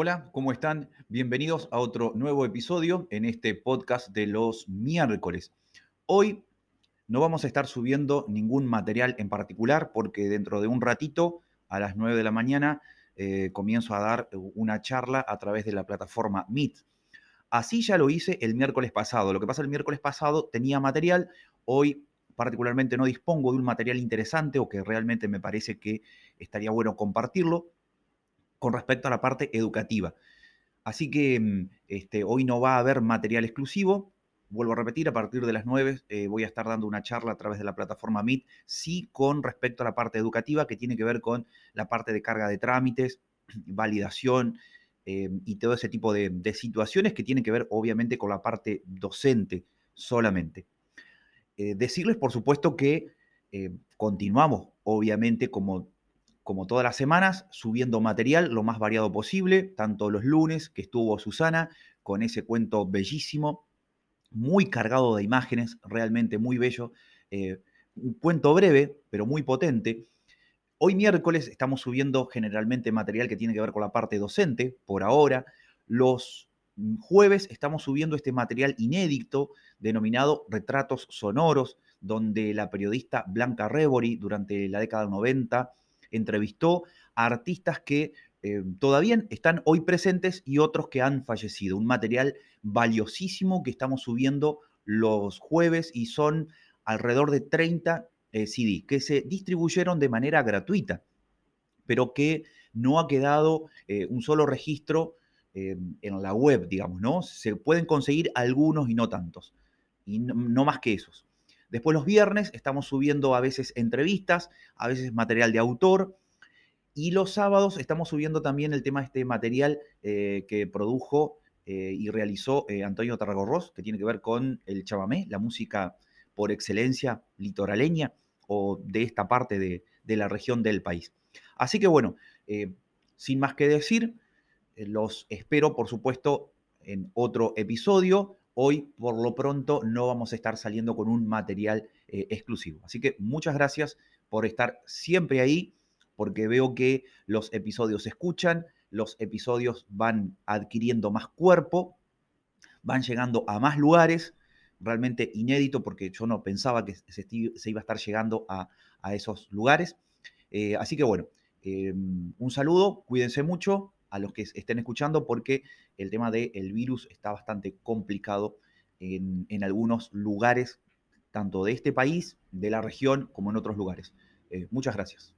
Hola, ¿cómo están? Bienvenidos a otro nuevo episodio en este podcast de los miércoles. Hoy no vamos a estar subiendo ningún material en particular porque dentro de un ratito, a las 9 de la mañana, eh, comienzo a dar una charla a través de la plataforma Meet. Así ya lo hice el miércoles pasado. Lo que pasa el miércoles pasado tenía material, hoy particularmente no dispongo de un material interesante o que realmente me parece que estaría bueno compartirlo con respecto a la parte educativa. Así que mm, este, hoy no va a haber material exclusivo. Vuelvo a repetir, a partir de las 9 eh, voy a estar dando una charla a través de la plataforma Meet, sí con respecto a la parte educativa que tiene que ver con la parte de carga de trámites, validación eh, y todo ese tipo de, situaciones que tienen que ver obviamente con la parte docente solamente. Eh, decirles, por supuesto, que continuamos, obviamente, como como todas las semanas, subiendo material lo más variado posible, tanto los lunes que estuvo Susana con ese cuento bellísimo, muy cargado de imágenes, realmente muy bello, eh, un cuento breve, pero muy potente. Hoy miércoles estamos subiendo generalmente material que tiene que ver con la parte docente, por ahora. Los jueves estamos subiendo este material inédito denominado Retratos Sonoros, donde la periodista Blanca Rebori durante la década 90 entrevistó a artistas que eh, todavía están hoy presentes y otros que han fallecido. Un material valiosísimo que estamos subiendo los jueves y son alrededor de 30 eh, CD que se distribuyeron de manera gratuita, pero que no ha quedado eh, un solo registro en la web, digamos, ¿no? Se pueden conseguir algunos y no tantos, y no más que esos. Después los viernes estamos subiendo a veces entrevistas, a veces material de autor. Y los sábados estamos subiendo también el tema de este material eh, que produjo eh, y realizó eh, Antonio Tarragorros, que tiene que ver con el chamamé, la música por excelencia litoraleña o de esta parte de, de la región del país. Así que bueno, sin más que decir, los espero por supuesto en otro episodio Hoy, por lo pronto, no vamos a estar saliendo con un material eh, exclusivo. Así que muchas gracias por estar siempre ahí, porque veo que los episodios se escuchan, los episodios van adquiriendo más cuerpo, van llegando a más lugares, realmente inédito, porque yo no pensaba que se, iba a estar llegando a, esos lugares. Eh, así que bueno, em, un saludo, cuídense mucho, a los que estén escuchando porque el tema del virus está bastante complicado en, algunos lugares, tanto de este país, de la región, como en otros lugares. Eh, muchas gracias.